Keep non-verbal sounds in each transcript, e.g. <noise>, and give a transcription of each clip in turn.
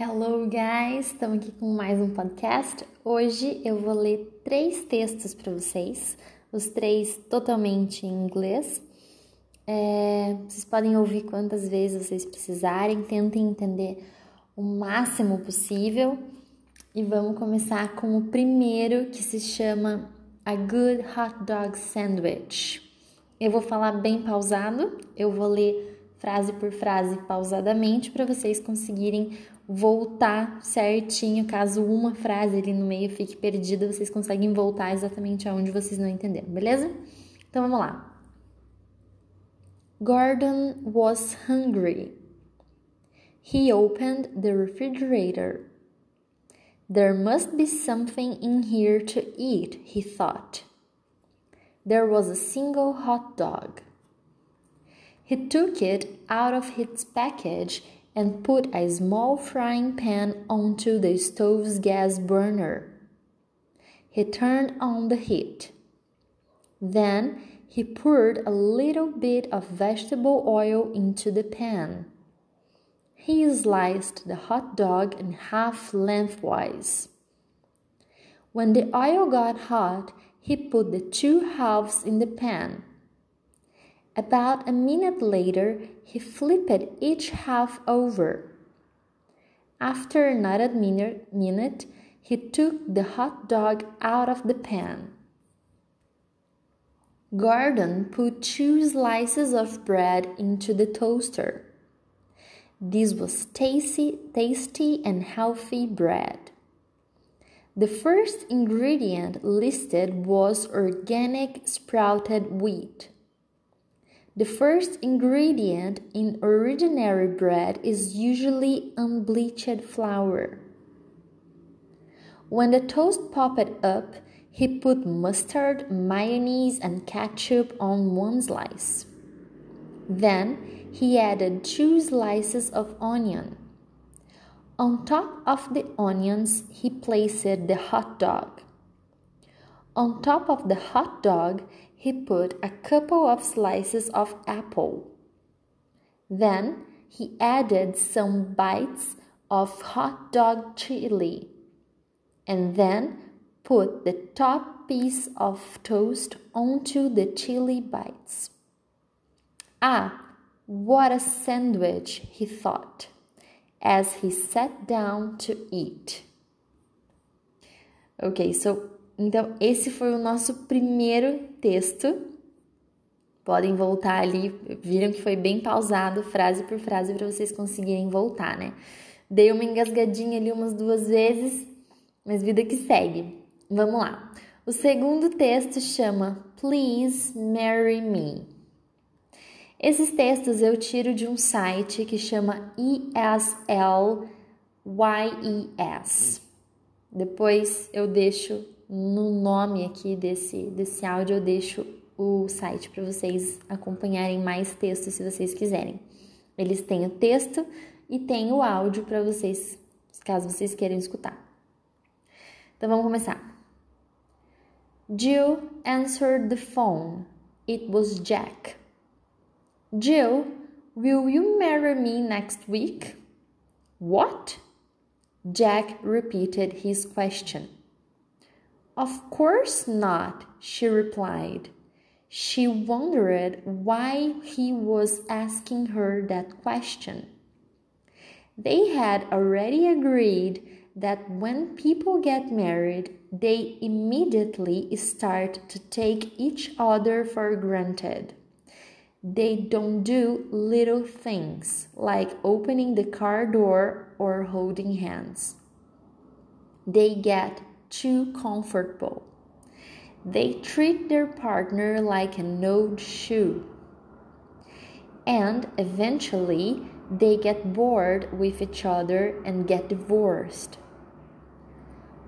Hello, guys! Estamos aqui com mais um podcast. Hoje eu vou ler três textos para vocês, os três totalmente em inglês. É, vocês podem ouvir quantas vezes vocês precisarem, tentem entender o máximo possível. E vamos começar com o primeiro que se chama A Good Hot Dog Sandwich. Eu vou falar bem pausado, eu vou ler frase por frase pausadamente para vocês conseguirem voltar certinho. Caso uma frase ali no meio fique perdida, vocês conseguem voltar exatamente aonde vocês não entenderam, beleza? Então vamos lá. Gordon was hungry. He opened the refrigerator. There must be something in here to eat, he thought. There was a single hot dog. He took it out of its package and put a small frying pan onto the stove's gas burner. He turned on the heat. Then he poured a little bit of vegetable oil into the pan. He sliced the hot dog in half lengthwise. When the oil got hot, he put the two halves in the pan. About a minute later, he flipped each half over. After another minute, he took the hot dog out of the pan. Gordon put two slices of bread into the toaster. This was tasty, tasty and healthy bread. The first ingredient listed was organic sprouted wheat. The first ingredient in ordinary bread is usually unbleached flour. When the toast popped up, he put mustard, mayonnaise, and ketchup on one slice. Then he added two slices of onion. On top of the onions, he placed the hot dog. On top of the hot dog, he put a couple of slices of apple. Then he added some bites of hot dog chili and then put the top piece of toast onto the chili bites. Ah, what a sandwich, he thought as he sat down to eat. Ok, so Então, esse foi o nosso primeiro texto. Podem voltar ali, viram que foi bem pausado, frase por frase, para vocês conseguirem voltar, né? Dei uma engasgadinha ali umas duas vezes, mas vida que segue. Vamos lá. O segundo texto chama Please Marry Me. Esses textos eu tiro de um site que chama ESLYES. Depois eu deixo no nome aqui desse, desse áudio eu deixo o site para vocês acompanharem mais textos se vocês quiserem. Eles têm o texto e tem o áudio para vocês, caso vocês queiram escutar. Então vamos começar. Jill answered the phone. It was Jack. Jill, will you marry me next week? What? Jack repeated his question. Of course not, she replied. She wondered why he was asking her that question. They had already agreed that when people get married, they immediately start to take each other for granted. They don't do little things like opening the car door or holding hands. They get too comfortable. They treat their partner like an old shoe. And eventually, they get bored with each other and get divorced.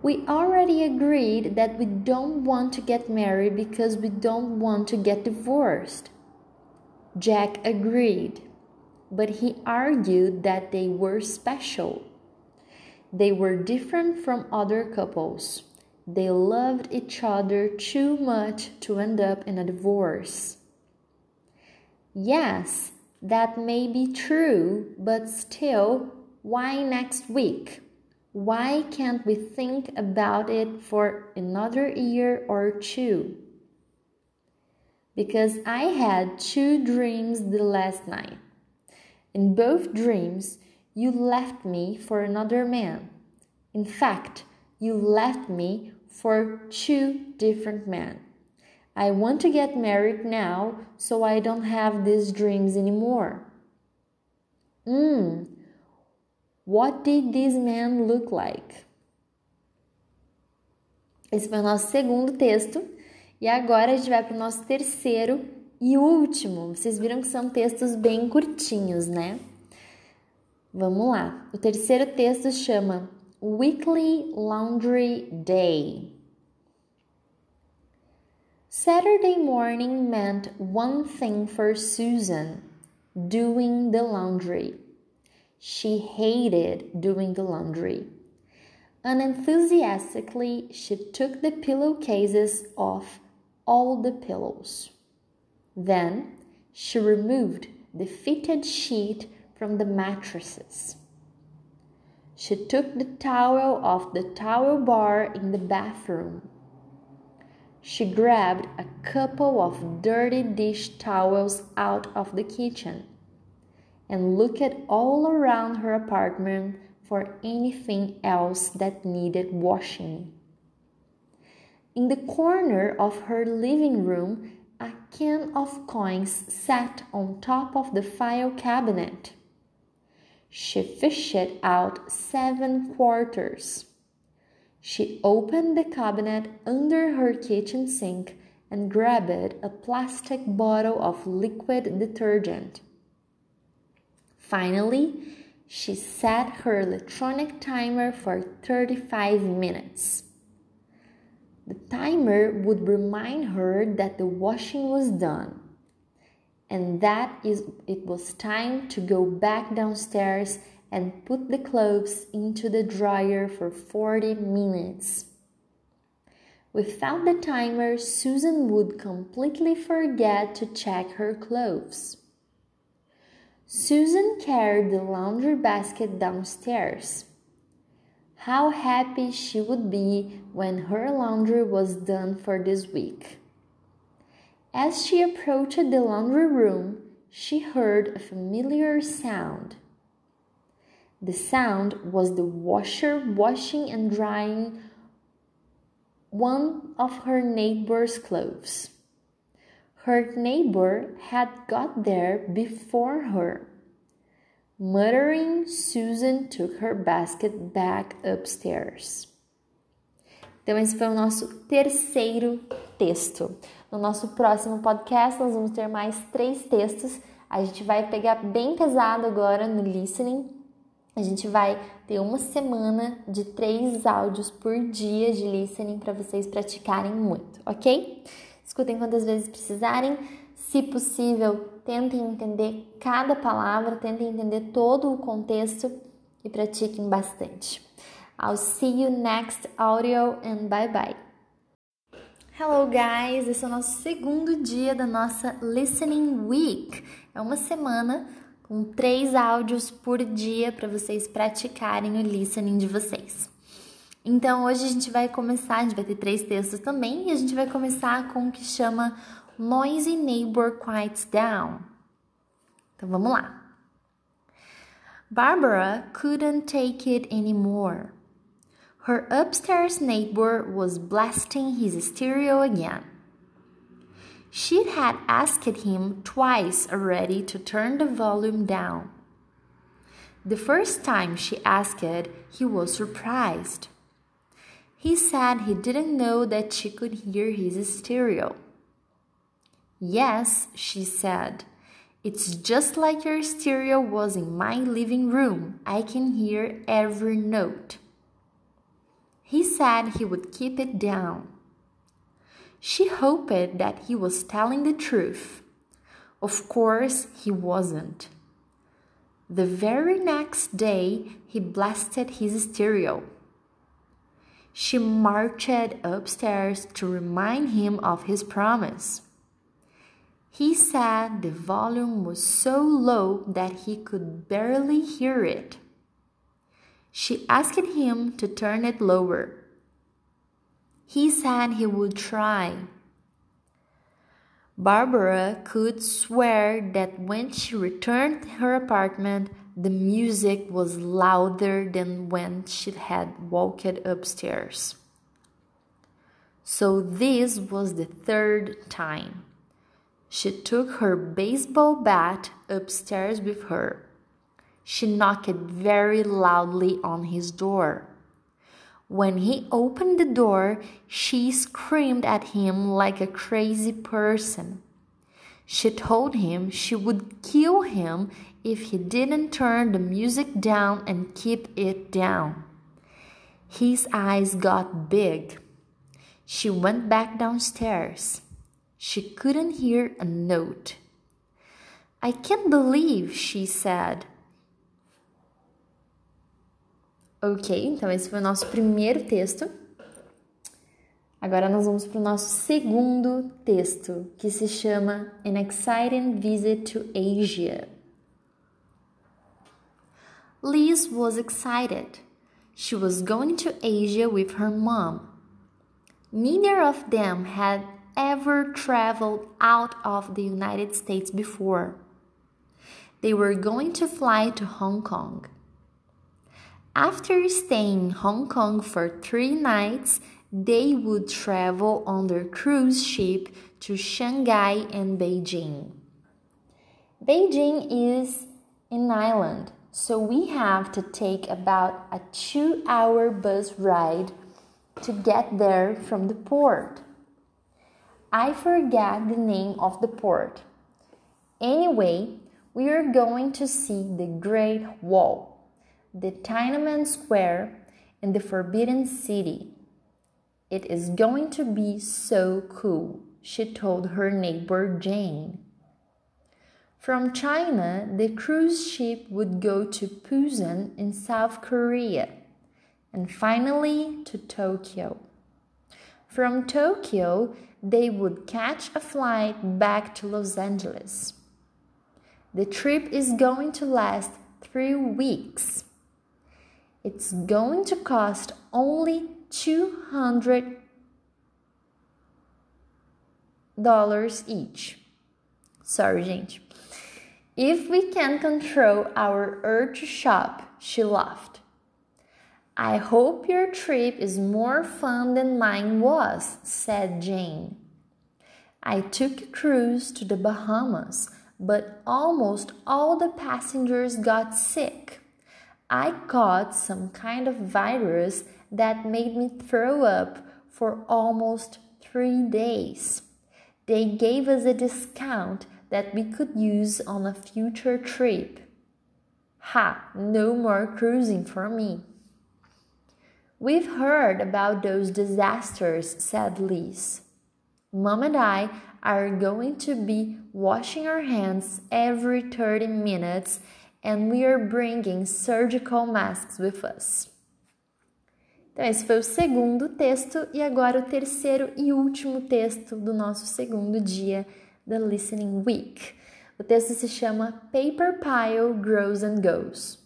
We already agreed that we don't want to get married because we don't want to get divorced. Jack agreed, but he argued that they were special they were different from other couples. They loved each other too much to end up in a divorce. Yes, that may be true, but still, why next week? Why can't we think about it for another year or two? Because I had two dreams the last night. In both dreams, you left me for another man. In fact, you left me for two different men. I want to get married now so I don't have these dreams anymore. Hmm, what did this man look like? Esse foi o nosso segundo texto. E agora a gente vai para o nosso terceiro e último. Vocês viram que são textos bem curtinhos, né? Vamos lá. O terceiro texto chama Weekly Laundry Day. Saturday morning meant one thing for Susan doing the laundry. She hated doing the laundry. Unenthusiastically, she took the pillowcases off all the pillows. Then she removed the fitted sheet from the mattresses. She took the towel off the towel bar in the bathroom she grabbed a couple of dirty dish towels out of the kitchen and looked all around her apartment for anything else that needed washing. In the corner of her living room, a can of coins sat on top of the file cabinet. She fished out seven quarters she opened the cabinet under her kitchen sink and grabbed a plastic bottle of liquid detergent. Finally, she set her electronic timer for 35 minutes. The timer would remind her that the washing was done and that is it was time to go back downstairs and put the clothes into the dryer for 40 minutes. Without the timer, Susan would completely forget to check her clothes. Susan carried the laundry basket downstairs. How happy she would be when her laundry was done for this week. As she approached the laundry room, she heard a familiar sound. The sound was the washer washing and drying one of her neighbor's clothes. Her neighbor had got there before her. Muttering, Susan took her basket back upstairs. Então, esse foi o nosso terceiro texto. No nosso próximo podcast, nós vamos ter mais três textos. A gente vai pegar bem pesado agora no listening a gente vai ter uma semana de três áudios por dia de listening para vocês praticarem muito, ok? Escutem quantas vezes precisarem. Se possível, tentem entender cada palavra, tentem entender todo o contexto e pratiquem bastante. I'll see you next audio and bye bye. Hello guys, esse é o nosso segundo dia da nossa Listening Week. É uma semana com três áudios por dia para vocês praticarem o listening de vocês. Então hoje a gente vai começar, a gente vai ter três textos também, e a gente vai começar com o que chama Noisy Neighbor Quiets Down. Então vamos lá. Barbara couldn't take it anymore. Her upstairs neighbor was blasting his stereo again. She had asked him twice already to turn the volume down. The first time she asked, he was surprised. He said he didn't know that she could hear his stereo. Yes, she said. It's just like your stereo was in my living room. I can hear every note. He said he would keep it down. She hoped that he was telling the truth. Of course, he wasn't. The very next day, he blasted his stereo. She marched upstairs to remind him of his promise. He said the volume was so low that he could barely hear it. She asked him to turn it lower. He said he would try. Barbara could swear that when she returned to her apartment, the music was louder than when she had walked upstairs. So this was the third time. She took her baseball bat upstairs with her. She knocked very loudly on his door. When he opened the door, she screamed at him like a crazy person. She told him she would kill him if he didn't turn the music down and keep it down. His eyes got big. She went back downstairs. She couldn't hear a note. I can't believe, she said. Ok, então esse foi o nosso primeiro texto. Agora nós vamos para o nosso segundo texto, que se chama An Exciting Visit to Asia. Liz was excited. She was going to Asia with her mom. Neither of them had ever traveled out of the United States before. They were going to fly to Hong Kong. After staying in Hong Kong for three nights, they would travel on their cruise ship to Shanghai and Beijing. Beijing is an island, so we have to take about a two hour bus ride to get there from the port. I forget the name of the port. Anyway, we are going to see the Great Wall, the Tiananmen Square, and the Forbidden City. It is going to be so cool, she told her neighbor Jane. From China, the cruise ship would go to Busan in South Korea and finally to Tokyo. From Tokyo, they would catch a flight back to Los Angeles. The trip is going to last three weeks. It's going to cost only $200 each. Sorry, gente. If we can control our urge to shop, she laughed. I hope your trip is more fun than mine was, said Jane. I took a cruise to the Bahamas, but almost all the passengers got sick. I caught some kind of virus that made me throw up for almost three days. They gave us a discount that we could use on a future trip. Ha, no more cruising for me. We've heard about those disasters, said Liz. Mom and I are going to be washing our hands every 30 minutes and we are bringing surgical masks with us. Então, esse foi o segundo texto e agora o terceiro e último texto do nosso segundo dia da Listening Week. O texto se chama Paper Pile Grows and Goes.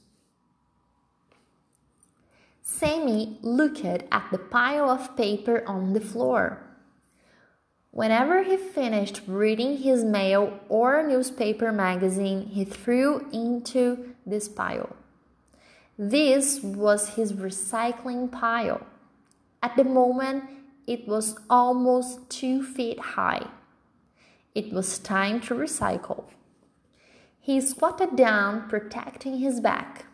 Sammy looked at the pile of paper on the floor. Whenever he finished reading his mail or newspaper magazine, he threw into this pile. This was his recycling pile. At the moment, it was almost two feet high. It was time to recycle. He squatted down, protecting his back.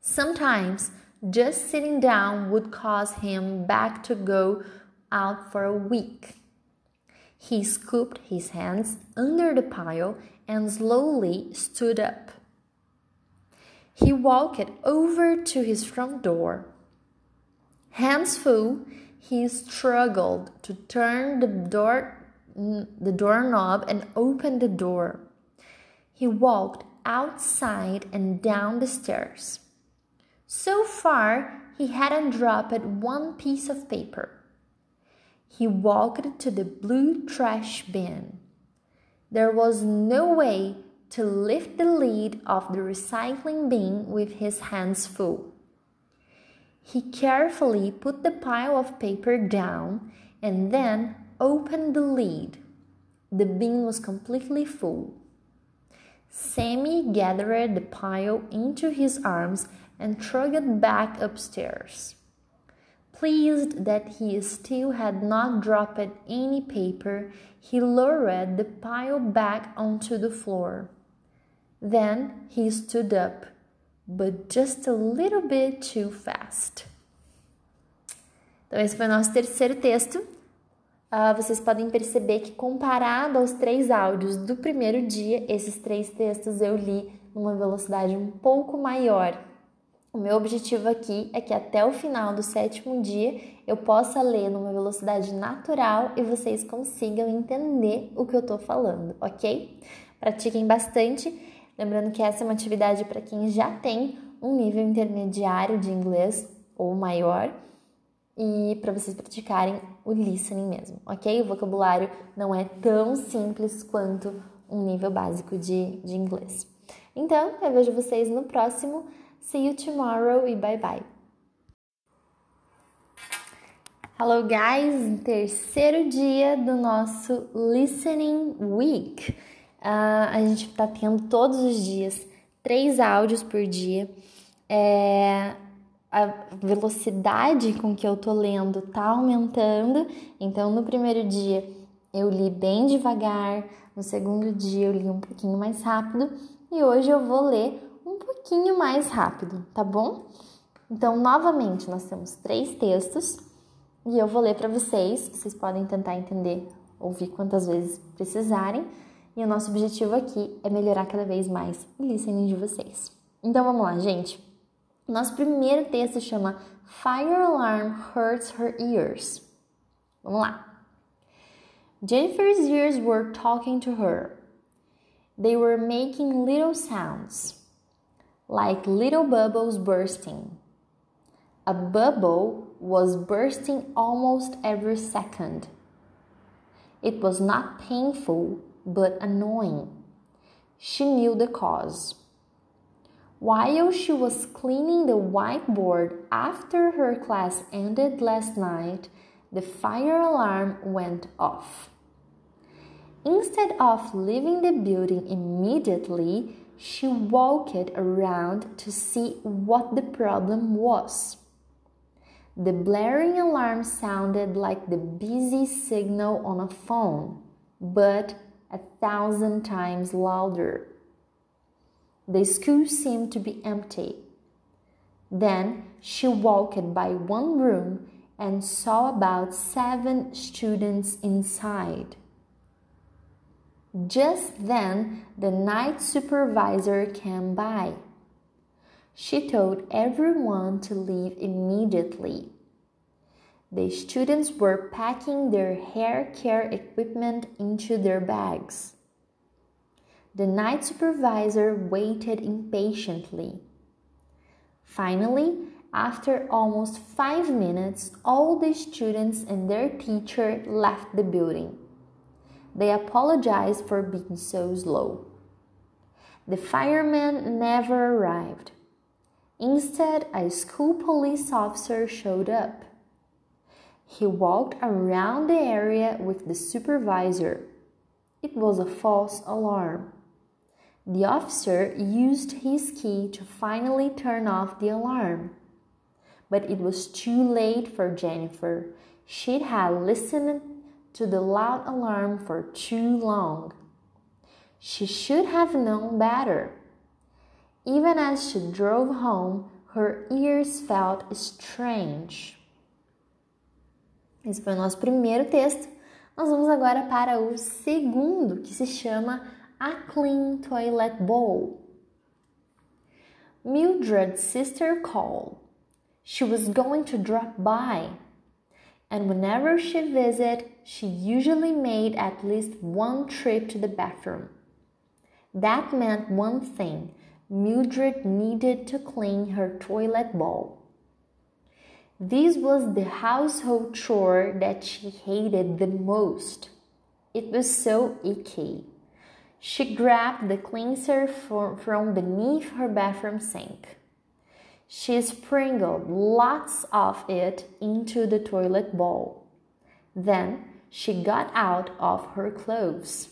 Sometimes just sitting down would cause him back to go out for a week. He scooped his hands under the pile and slowly stood up. He walked over to his front door. Hands full, he struggled to turn the door the doorknob and open the door. He walked outside and down the stairs. So far, he hadn't dropped one piece of paper. He walked to the blue trash bin. There was no way to lift the lid of the recycling bin with his hands full. He carefully put the pile of paper down and then opened the lid. The bin was completely full. Sammy gathered the pile into his arms and trudged back upstairs. Pleased that he still had not dropped any paper, he lowered the pile back onto the floor. Then he stood up, but just a little bit too fast. Então, esse foi o nosso terceiro texto. Uh, vocês podem perceber que, comparado aos três áudios do primeiro dia, esses três textos eu li numa velocidade um pouco maior. O meu objetivo aqui é que até o final do sétimo dia eu possa ler numa velocidade natural e vocês consigam entender o que eu estou falando, ok? Pratiquem bastante. Lembrando que essa é uma atividade para quem já tem um nível intermediário de inglês ou maior e para vocês praticarem o listening mesmo, ok? O vocabulário não é tão simples quanto um nível básico de, de inglês. Então, eu vejo vocês no próximo. See you tomorrow e bye bye. Hello, guys! Terceiro dia do nosso Listening Week. Uh, a gente está tendo todos os dias três áudios por dia. É, a velocidade com que eu tô lendo tá aumentando. Então, no primeiro dia eu li bem devagar, no segundo dia eu li um pouquinho mais rápido e hoje eu vou ler um pouquinho mais rápido, tá bom? Então, novamente, nós temos três textos e eu vou ler para vocês. Vocês podem tentar entender, ouvir quantas vezes precisarem. E o nosso objetivo aqui é melhorar cada vez mais o listening de vocês. Então, vamos lá, gente. Nosso primeiro texto chama Fire Alarm Hurts Her Ears. Vamos lá. Jennifer's ears were talking to her. They were making little sounds, like little bubbles bursting. A bubble was bursting almost every second. It was not painful, but annoying. She knew the cause. While she was cleaning the whiteboard after her class ended last night, the fire alarm went off. Instead of leaving the building immediately, she walked around to see what the problem was. The blaring alarm sounded like the busy signal on a phone, but a thousand times louder. The school seemed to be empty. Then she walked by one room and saw about seven students inside. Just then, the night supervisor came by. She told everyone to leave immediately. The students were packing their hair care equipment into their bags. The night supervisor waited impatiently. Finally, after almost five minutes, all the students and their teacher left the building. They apologized for being so slow. The fireman never arrived. Instead, a school police officer showed up. He walked around the area with the supervisor. It was a false alarm. The officer used his key to finally turn off the alarm. But it was too late for Jennifer. She'd had listened to the loud alarm for too long. She should have known better. Even as she drove home, her ears felt strange. Esse foi o nosso primeiro texto. Nós vamos agora para o segundo, que se chama a clean toilet bowl. Mildred's sister called. She was going to drop by. And whenever she visited, she usually made at least one trip to the bathroom. That meant one thing Mildred needed to clean her toilet bowl. This was the household chore that she hated the most. It was so icky. She grabbed the cleanser from beneath her bathroom sink. She sprinkled lots of it into the toilet bowl. Then she got out of her clothes,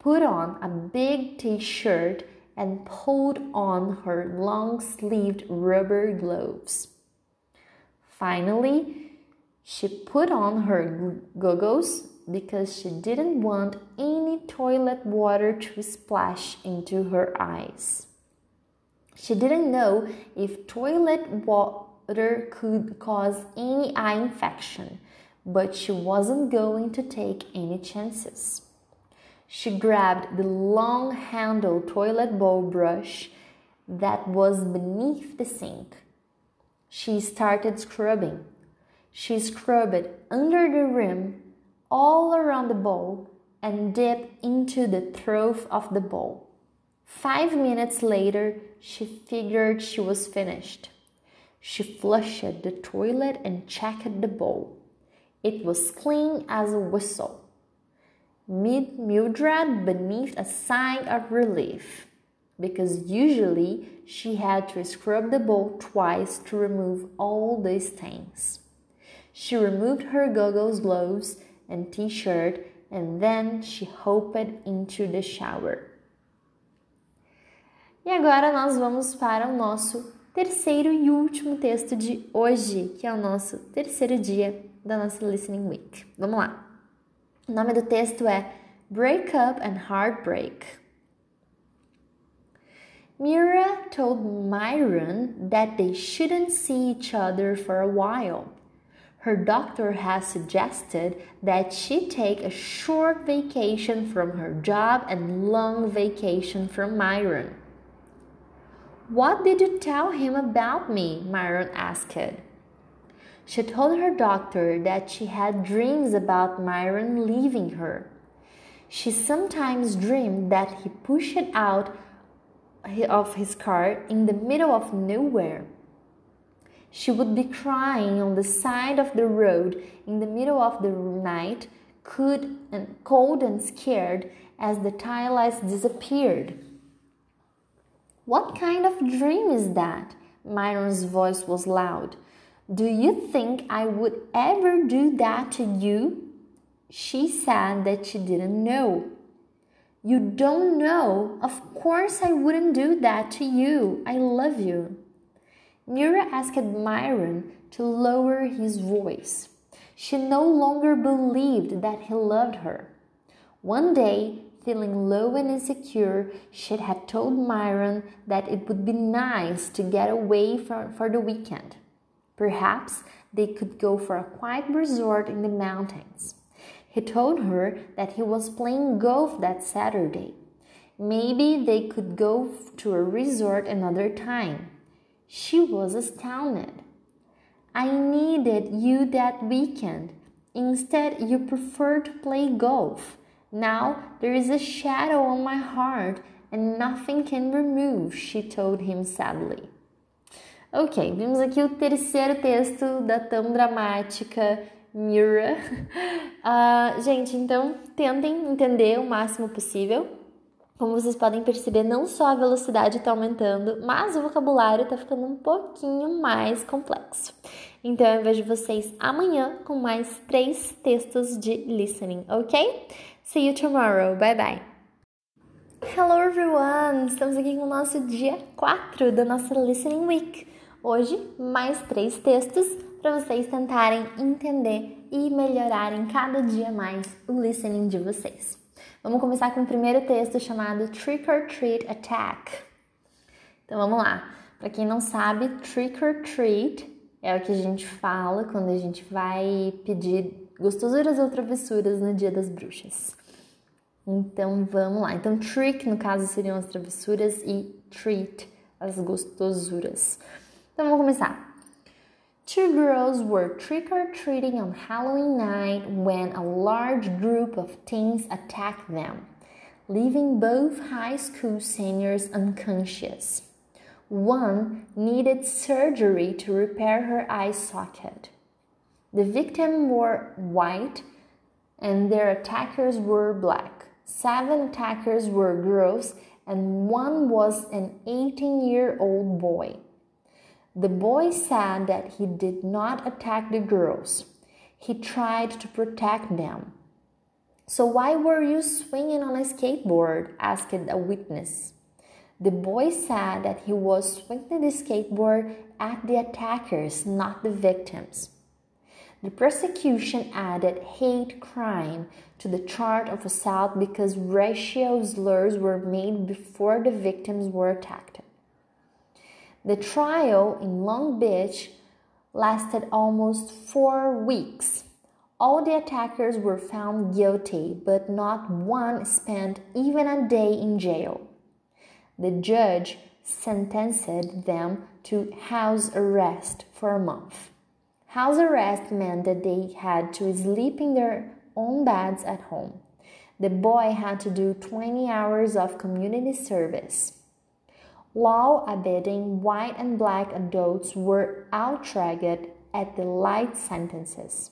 put on a big t shirt, and pulled on her long sleeved rubber gloves. Finally, she put on her goggles because she didn't want any toilet water to splash into her eyes. She didn't know if toilet water could cause any eye infection, but she wasn't going to take any chances. She grabbed the long handled toilet bowl brush that was beneath the sink. She started scrubbing. She scrubbed under the rim, all around the bowl, and dipped into the trough of the bowl. Five minutes later, she figured she was finished. She flushed the toilet and checked the bowl. It was clean as a whistle. Mildred beneath a sigh of relief because usually she had to scrub the bowl twice to remove all the stains. She removed her goggles, gloves, and t shirt and then she hopped into the shower. E agora nós vamos para o nosso terceiro e último texto de hoje, que é o nosso terceiro dia da nossa Listening Week. Vamos lá. O nome do texto é Break Up and Heartbreak. Mira told Myron that they shouldn't see each other for a while. Her doctor has suggested that she take a short vacation from her job and long vacation from Myron. What did you tell him about me? Myron asked. She told her doctor that she had dreams about Myron leaving her. She sometimes dreamed that he pushed out of his car in the middle of nowhere. She would be crying on the side of the road in the middle of the night, cold and, cold and scared as the taillights disappeared. What kind of dream is that? Myron's voice was loud. Do you think I would ever do that to you? She said that she didn't know. You don't know? Of course I wouldn't do that to you. I love you. Mira asked Myron to lower his voice. She no longer believed that he loved her. One day, feeling low and insecure, she had told Myron that it would be nice to get away for, for the weekend. Perhaps they could go for a quiet resort in the mountains. He told her that he was playing golf that Saturday. Maybe they could go to a resort another time. She was astounded. I needed you that weekend. Instead, you prefer to play golf. Now there is a shadow on my heart and nothing can remove, she told him sadly. Ok, vimos aqui o terceiro texto da tão dramática Mira. <laughs> Uh, gente, então tentem entender o máximo possível. Como vocês podem perceber, não só a velocidade está aumentando, mas o vocabulário está ficando um pouquinho mais complexo. Então eu vejo vocês amanhã com mais três textos de listening, ok? See you tomorrow. Bye bye. Hello everyone! Estamos aqui com o nosso dia 4 da nossa Listening Week. Hoje, mais três textos para vocês tentarem entender e melhorarem cada dia mais o listening de vocês. Vamos começar com o primeiro texto chamado Trick or Treat Attack. Então vamos lá. Para quem não sabe, Trick or Treat é o que a gente fala quando a gente vai pedir gostosuras ou travessuras no Dia das Bruxas. Então vamos lá. Então, trick no caso seriam as travessuras e treat as gostosuras. Então vamos começar. Two girls were trick or treating on Halloween night when a large group of teens attacked them, leaving both high school seniors unconscious. One needed surgery to repair her eye socket. The victim wore white and their attackers were black. Seven attackers were girls and one was an 18 year old boy. The boy said that he did not attack the girls. He tried to protect them. So why were you swinging on a skateboard? asked a witness. The boy said that he was swinging the skateboard at the attackers, not the victims. The prosecution added hate crime to the charge of assault because racial slurs were made before the victims were attacked. The trial in Long Beach lasted almost four weeks. All the attackers were found guilty, but not one spent even a day in jail. The judge sentenced them to house arrest for a month. House arrest meant that they had to sleep in their own beds at home. The boy had to do 20 hours of community service. Law abiding white and black adults were outraged at the light sentences.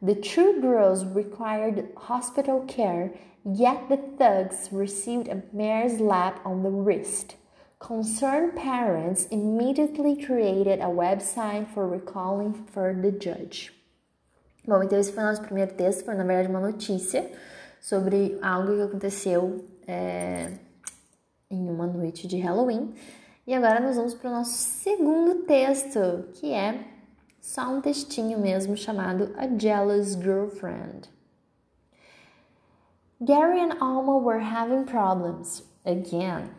The two girls required hospital care, yet the thugs received a mere slap on the wrist. Concerned parents immediately created a website for recalling for the judge. Bom, então esse foi o nosso primeiro texto, foi na verdade uma notícia sobre algo que aconteceu é, em uma noite de Halloween. E agora nós vamos para o nosso segundo texto, que é só um textinho mesmo chamado A Jealous Girlfriend. Gary and Alma were having problems again.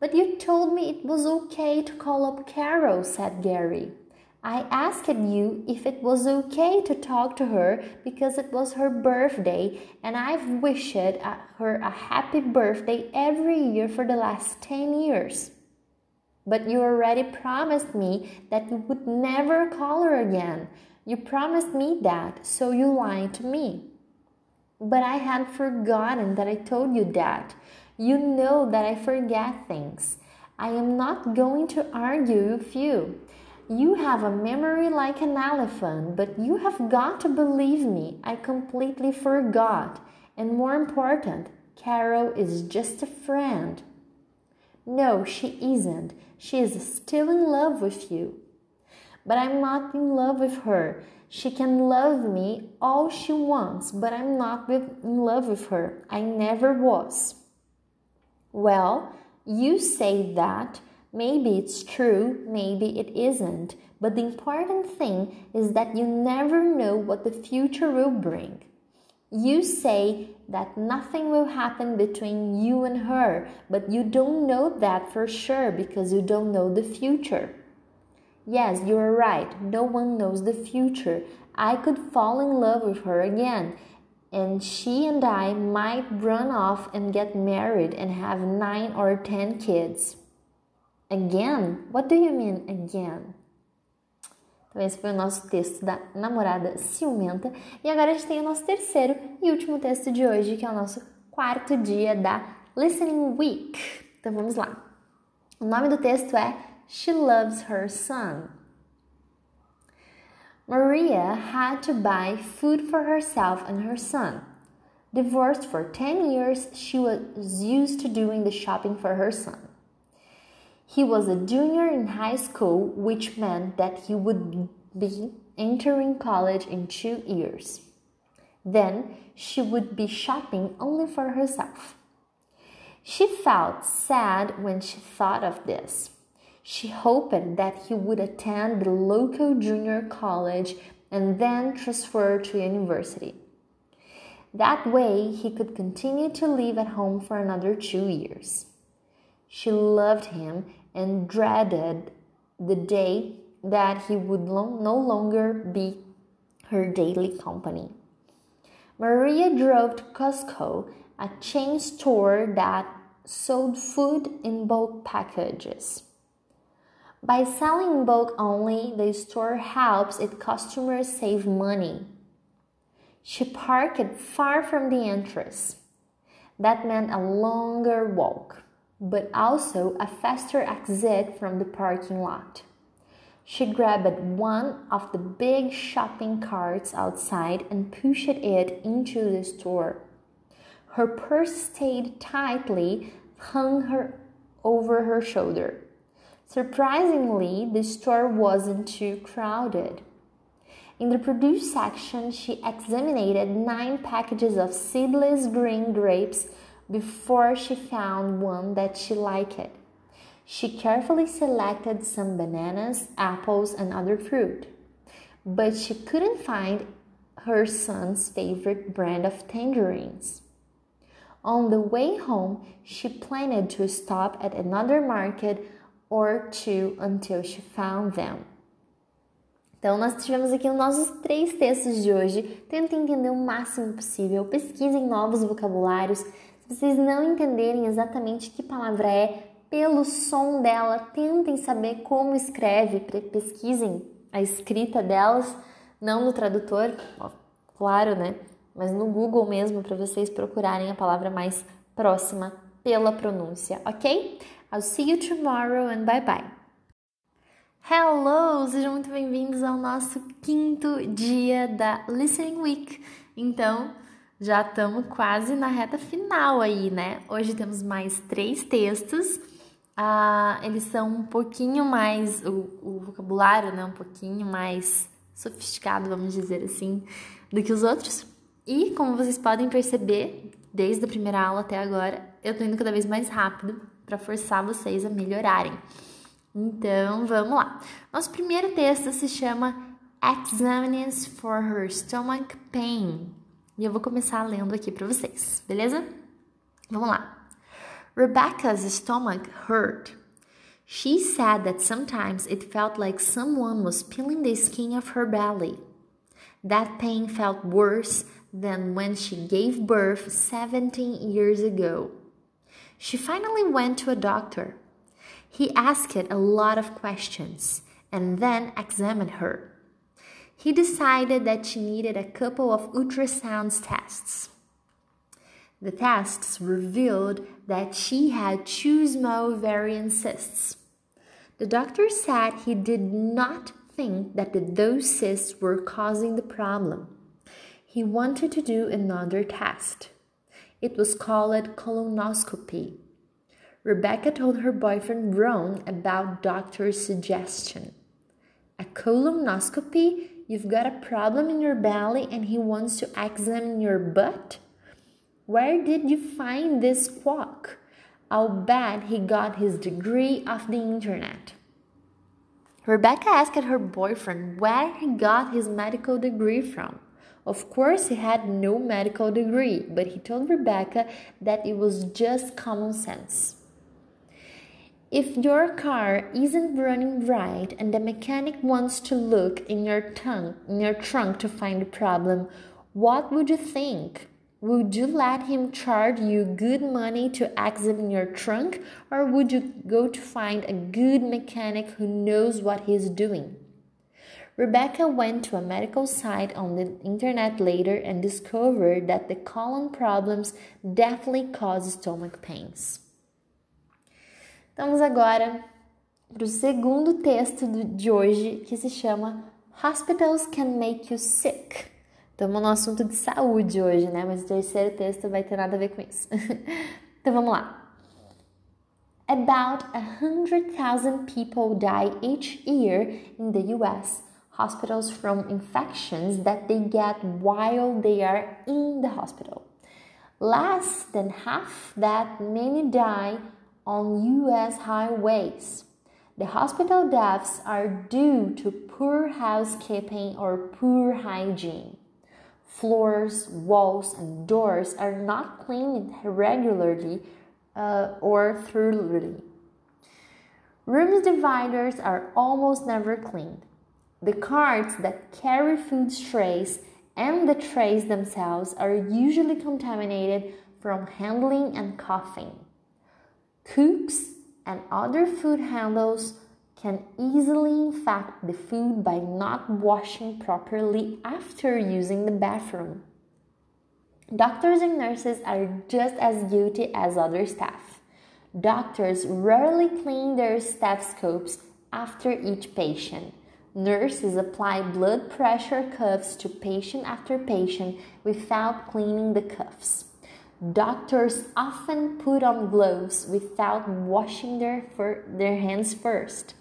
But you told me it was okay to call up Carol, said Gary. I asked you if it was okay to talk to her because it was her birthday and I've wished her a happy birthday every year for the last 10 years. But you already promised me that you would never call her again. You promised me that, so you lied to me. But I had forgotten that I told you that. You know that I forget things. I am not going to argue with you. You have a memory like an elephant, but you have got to believe me. I completely forgot. And more important, Carol is just a friend. No, she isn't. She is still in love with you. But I'm not in love with her. She can love me all she wants, but I'm not in love with her. I never was. Well, you say that. Maybe it's true, maybe it isn't. But the important thing is that you never know what the future will bring. You say that nothing will happen between you and her, but you don't know that for sure because you don't know the future. Yes, you're right. No one knows the future. I could fall in love with her again, and she and I might run off and get married and have nine or ten kids. Again? What do you mean again? Então, esse foi o nosso texto da namorada ciumenta. E agora a gente tem o nosso terceiro e último texto de hoje, que é o nosso quarto dia da Listening Week. Então, vamos lá. O nome do texto é She Loves Her Son. Maria had to buy food for herself and her son. Divorced for 10 years, she was used to doing the shopping for her son. He was a junior in high school, which meant that he would be entering college in two years. Then she would be shopping only for herself. She felt sad when she thought of this. She hoped that he would attend the local junior college and then transfer to university. That way, he could continue to live at home for another two years. She loved him and dreaded the day that he would no longer be her daily company. Maria drove to Costco, a chain store that sold food in bulk packages. By selling bulk only, the store helps its customers save money. She parked far from the entrance. That meant a longer walk but also a faster exit from the parking lot. She grabbed one of the big shopping carts outside and pushed it into the store. Her purse stayed tightly hung her over her shoulder. Surprisingly, the store wasn't too crowded. In the produce section, she examined nine packages of seedless green grapes before she found one that she liked. She carefully selected some bananas, apples, and other fruit, but she couldn't find her son's favorite brand of tangerines. On the way home, she planned to stop at another market or two until she found them. Então, nós tivemos aqui os nossos três textos de hoje. Tentem entender o máximo possível, pesquisem novos vocabulários. Vocês não entenderem exatamente que palavra é, pelo som dela, tentem saber como escreve, pesquisem a escrita delas, não no tradutor, claro, né? Mas no Google mesmo, para vocês procurarem a palavra mais próxima pela pronúncia, ok? I'll see you tomorrow and bye bye. Hello! Sejam muito bem-vindos ao nosso quinto dia da Listening Week. Então, já estamos quase na reta final aí, né? Hoje temos mais três textos. Ah, eles são um pouquinho mais, o, o vocabulário, né? Um pouquinho mais sofisticado, vamos dizer assim, do que os outros. E, como vocês podem perceber, desde a primeira aula até agora, eu tô indo cada vez mais rápido para forçar vocês a melhorarem. Então, vamos lá. Nosso primeiro texto se chama Examining for Her Stomach Pain. E eu vou começar lendo aqui para vocês, beleza? Vamos lá. Rebecca's stomach hurt. She said that sometimes it felt like someone was peeling the skin of her belly. That pain felt worse than when she gave birth 17 years ago. She finally went to a doctor. He asked a lot of questions and then examined her. He decided that she needed a couple of ultrasound tests. The tests revealed that she had two small ovarian cysts. The doctor said he did not think that those cysts were causing the problem. He wanted to do another test. It was called colonoscopy. Rebecca told her boyfriend Ron about doctor's suggestion. A colonoscopy? You've got a problem in your belly and he wants to examine your butt? Where did you find this quack? I'll bet he got his degree off the internet. Rebecca asked her boyfriend where he got his medical degree from. Of course, he had no medical degree, but he told Rebecca that it was just common sense. If your car isn't running right and the mechanic wants to look in your, tongue, in your trunk to find the problem, what would you think? Would you let him charge you good money to examine your trunk, or would you go to find a good mechanic who knows what he's doing? Rebecca went to a medical site on the internet later and discovered that the colon problems definitely cause stomach pains. Vamos agora para o segundo texto de hoje, que se chama Hospitals Can Make You Sick. Estamos no assunto de saúde hoje, né? Mas o terceiro texto vai ter nada a ver com isso. <laughs> então vamos lá. About 100,000 people die each year in the US hospitals from infections that they get while they are in the hospital. Less than half that many die on US highways. The hospital deaths are due to poor housekeeping or poor hygiene. Floors, walls, and doors are not cleaned regularly uh, or thoroughly. Rooms dividers are almost never cleaned. The carts that carry food trays and the trays themselves are usually contaminated from handling and coughing. Cooks and other food handlers can easily infect the food by not washing properly after using the bathroom. Doctors and nurses are just as guilty as other staff. Doctors rarely clean their stethoscopes after each patient. Nurses apply blood pressure cuffs to patient after patient without cleaning the cuffs. Doctors often put on gloves without washing their, their hands first.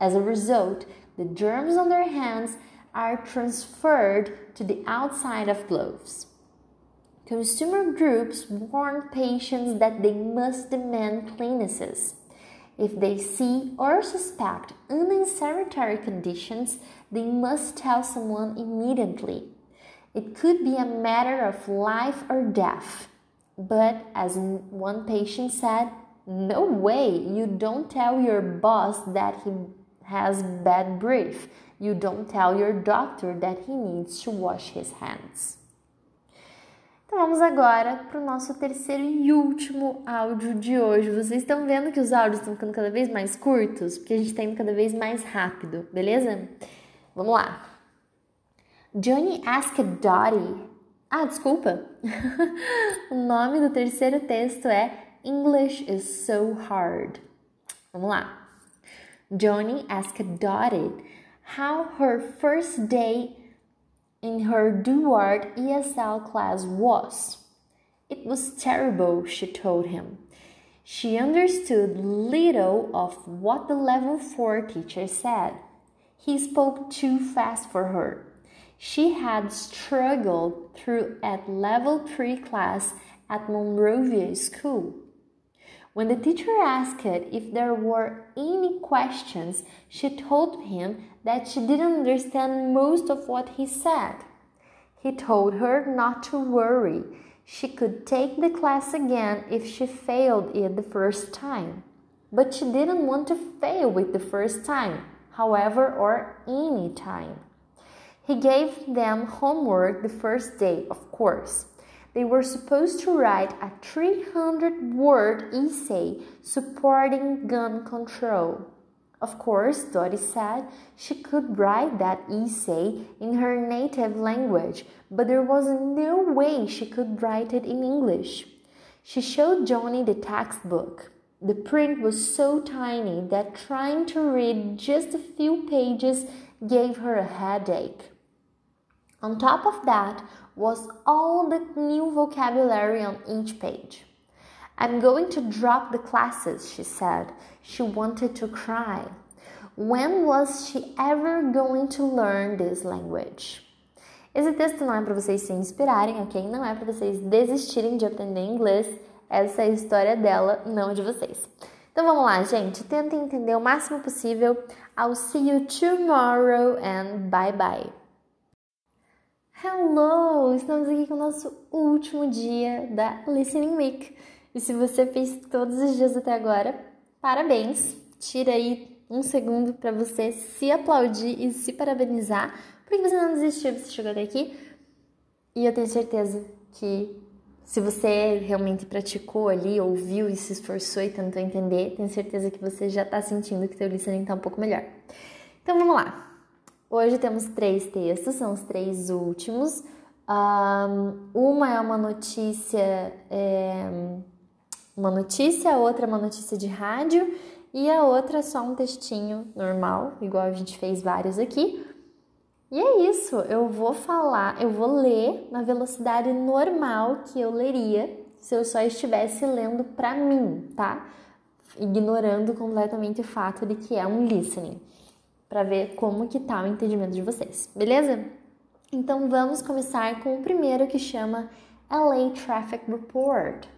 As a result, the germs on their hands are transferred to the outside of gloves. Consumer groups warn patients that they must demand cleannesses. If they see or suspect unsanitary conditions, they must tell someone immediately. It could be a matter of life or death. But as one patient said, no way, you don't tell your boss that he has bad breath. You don't tell your doctor that he needs to wash his hands. Então vamos agora para o nosso terceiro e último áudio de hoje. Vocês estão vendo que os áudios estão ficando cada vez mais curtos, porque a gente está indo cada vez mais rápido, beleza? Vamos lá. Johnny asked Dottie. Ah, desculpa. <laughs> o nome do terceiro texto é English is so hard. Vamos lá. Johnny asked Dottie how her first day in her Duard ESL class was. It was terrible, she told him. She understood little of what the level 4 teacher said. He spoke too fast for her. She had struggled through at level 3 class at Monrovia School. When the teacher asked if there were any questions, she told him that she didn't understand most of what he said. He told her not to worry. She could take the class again if she failed it the first time. But she didn't want to fail with the first time, however, or any time. He gave them homework the first day, of course. They were supposed to write a 300 word essay supporting gun control. Of course, Dottie said she could write that essay in her native language, but there was no way she could write it in English. She showed Johnny the textbook. The print was so tiny that trying to read just a few pages gave her a headache. On top of that was all the new vocabulary on each page. I'm going to drop the classes, she said. She wanted to cry. When was she ever going to learn this language? Esse texto não é para vocês se inspirarem, ok? Não é para vocês desistirem de aprender inglês. Essa é a história dela, não de vocês. Então vamos lá, gente. Tentem entender o máximo possível. I'll see you tomorrow and bye bye. Hello! Estamos aqui com o nosso último dia da Listening Week. E se você fez todos os dias até agora, parabéns! Tira aí um segundo para você se aplaudir e se parabenizar, porque você não desistiu, você chegou até aqui. E eu tenho certeza que se você realmente praticou ali, ouviu e se esforçou e tentou entender, tenho certeza que você já está sentindo que seu listening está um pouco melhor. Então vamos lá! Hoje temos três textos, são os três últimos. Um, uma é uma notícia, é, uma notícia, outra é uma notícia de rádio e a outra é só um textinho normal, igual a gente fez vários aqui. E é isso, eu vou falar, eu vou ler na velocidade normal que eu leria se eu só estivesse lendo para mim, tá? Ignorando completamente o fato de que é um listening para ver como que tá o entendimento de vocês, beleza? Então vamos começar com o primeiro que chama LA Traffic Report.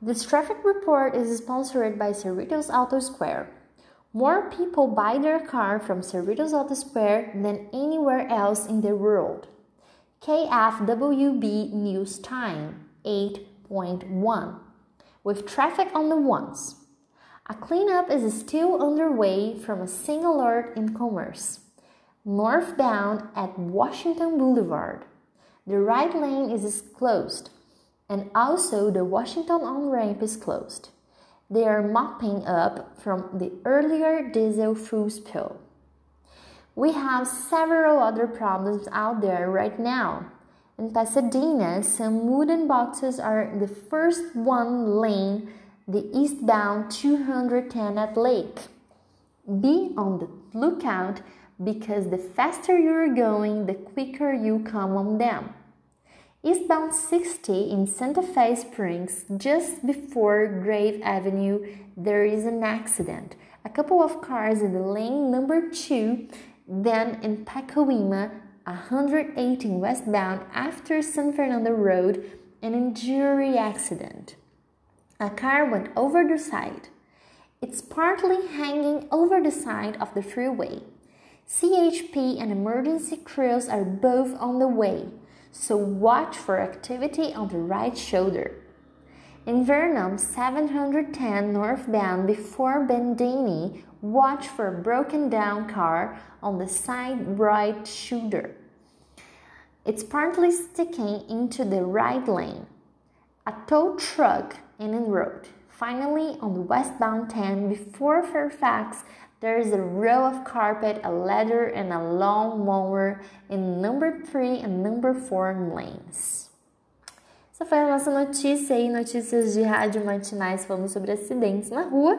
This traffic report is sponsored by Cerritos Auto Square. More people buy their car from Cerritos Auto Square than anywhere else in the world. KFWB News Time 8.1 with traffic on the ones. A cleanup is still underway from a SigAlert in Commerce. Northbound at Washington Boulevard. The right lane is closed, and also the Washington on ramp is closed. They are mopping up from the earlier diesel fuel spill. We have several other problems out there right now. In Pasadena, some wooden boxes are the first one lane the eastbound 210 at Lake. Be on the lookout because the faster you're going, the quicker you come on them. Eastbound 60 in Santa Fe Springs, just before Grave Avenue, there is an accident. A couple of cars in the lane number 2, then in Pacoima, 118 westbound after San Fernando Road, an injury accident. A car went over the side. It's partly hanging over the side of the freeway. CHP and emergency crews are both on the way so watch for activity on the right shoulder. In Vernon 710 northbound before Bandini, watch for a broken down car on the side right shoulder. It's partly sticking into the right lane. A tow truck the road. Finally, on the westbound 10 before Fairfax, there is a row of carpet, a ladder, and a lawn mower in number 3 and number 4 lanes. Essa foi a nossa notícia aí, notícias de rádio matinais falando sobre acidentes na rua.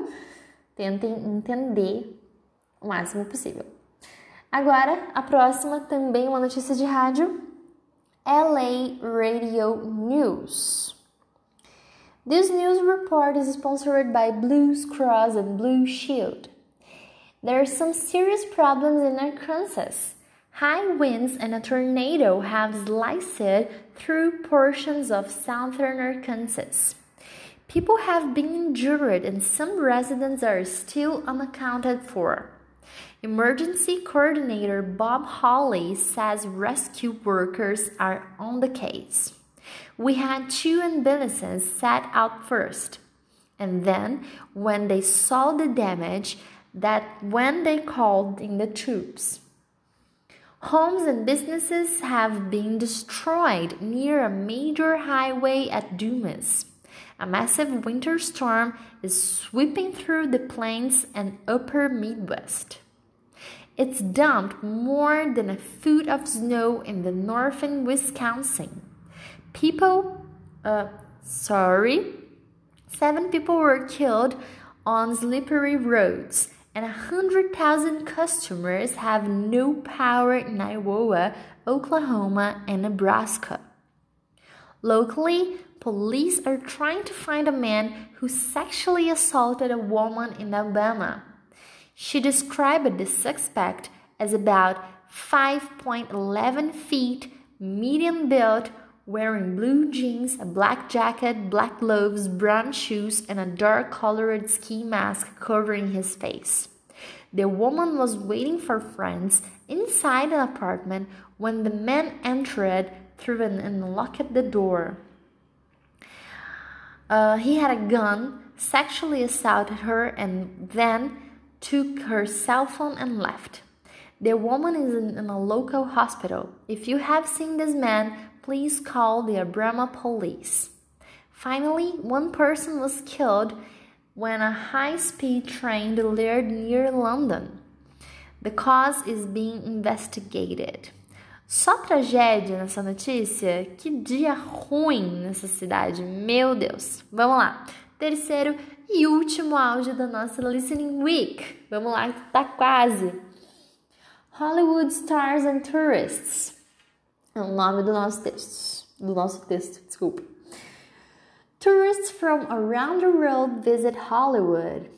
Tentem entender o máximo possível. Agora, a próxima também uma notícia de rádio. LA Radio News. This news report is sponsored by Blue Cross and Blue Shield. There are some serious problems in Arkansas. High winds and a tornado have sliced through portions of southern Arkansas. People have been injured and some residents are still unaccounted for. Emergency Coordinator Bob Hawley says rescue workers are on the case. We had two ambulances set out first, and then, when they saw the damage, that when they called in the troops. Homes and businesses have been destroyed near a major highway at Dumas. A massive winter storm is sweeping through the plains and upper Midwest. It's dumped more than a foot of snow in the northern Wisconsin. People, uh, sorry, seven people were killed on slippery roads and 100,000 customers have no power in Iowa, Oklahoma, and Nebraska. Locally, police are trying to find a man who sexually assaulted a woman in Alabama. She described the suspect as about 5.11 feet, medium built, wearing blue jeans, a black jacket, black gloves, brown shoes, and a dark colored ski mask covering his face. The woman was waiting for friends inside an apartment when the man entered through and unlocked the door. Uh, he had a gun, sexually assaulted her, and then took her cell phone and left. The woman is in, in a local hospital. If you have seen this man, please call the Alabama police. Finally, one person was killed when a high speed train delivered near London. The cause is being investigated. Só tragédia nessa notícia? Que dia ruim nessa cidade, meu Deus! Vamos lá, terceiro e último áudio da nossa Listening Week. Vamos lá, tá quase. Hollywood Stars and Tourists é o nome do nosso texto. Do nosso texto, desculpa. Tourists from around the world visit Hollywood.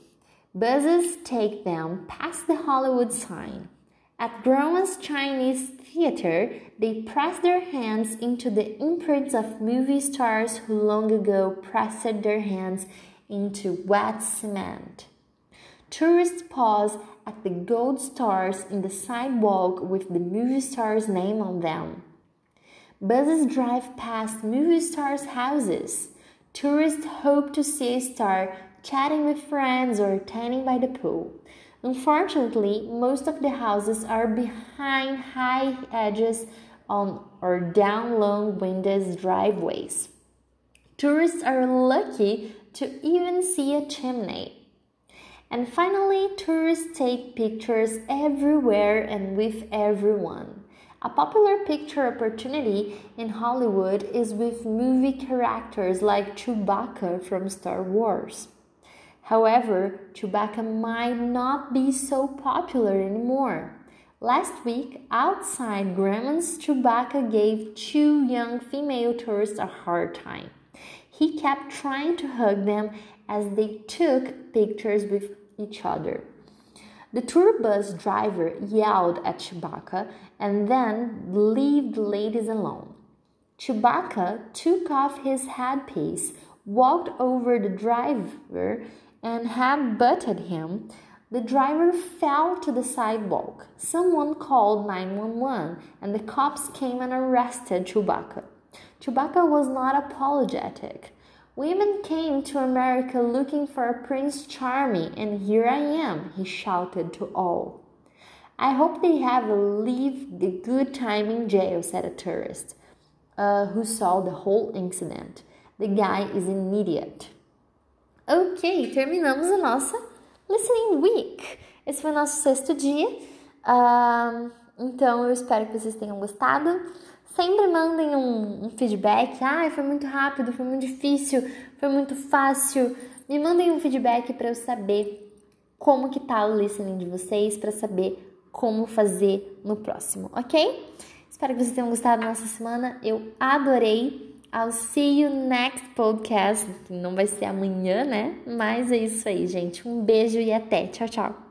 Buses take them past the Hollywood sign. At Grauman's Chinese Theater, they press their hands into the imprints of movie stars who long ago pressed their hands into wet cement. Tourists pause at the gold stars in the sidewalk with the movie star's name on them. Buses drive past movie stars' houses. Tourists hope to see a star chatting with friends or tanning by the pool. Unfortunately, most of the houses are behind high edges on or down long winded driveways. Tourists are lucky to even see a chimney. And finally, tourists take pictures everywhere and with everyone. A popular picture opportunity in Hollywood is with movie characters like Chewbacca from Star Wars. However, Chewbacca might not be so popular anymore. Last week, outside, Grauman's Chewbacca gave two young female tourists a hard time. He kept trying to hug them as they took pictures with each other. The tour bus driver yelled at Chewbacca and then leave the ladies alone. Chewbacca took off his headpiece, walked over the driver, and had butted him. The driver fell to the sidewalk. Someone called 911 and the cops came and arrested Chewbacca. Chewbacca was not apologetic. Women came to America looking for Prince Charming, and here I am, he shouted to all. I hope they have leave the good time in jail, said a tourist uh, who saw the whole incident. The guy is an idiot. Ok, terminamos a nossa Listening Week. Esse foi o nosso sexto dia. Uh, então eu espero que vocês tenham gostado. Sempre mandem um, um feedback. Ah, foi muito rápido, foi muito difícil, foi muito fácil. Me mandem um feedback para eu saber como que tá o listening de vocês, para saber como fazer no próximo, ok? Espero que vocês tenham gostado da nossa semana. Eu adorei. I'll see you next podcast. Não vai ser amanhã, né? Mas é isso aí, gente. Um beijo e até. Tchau, tchau.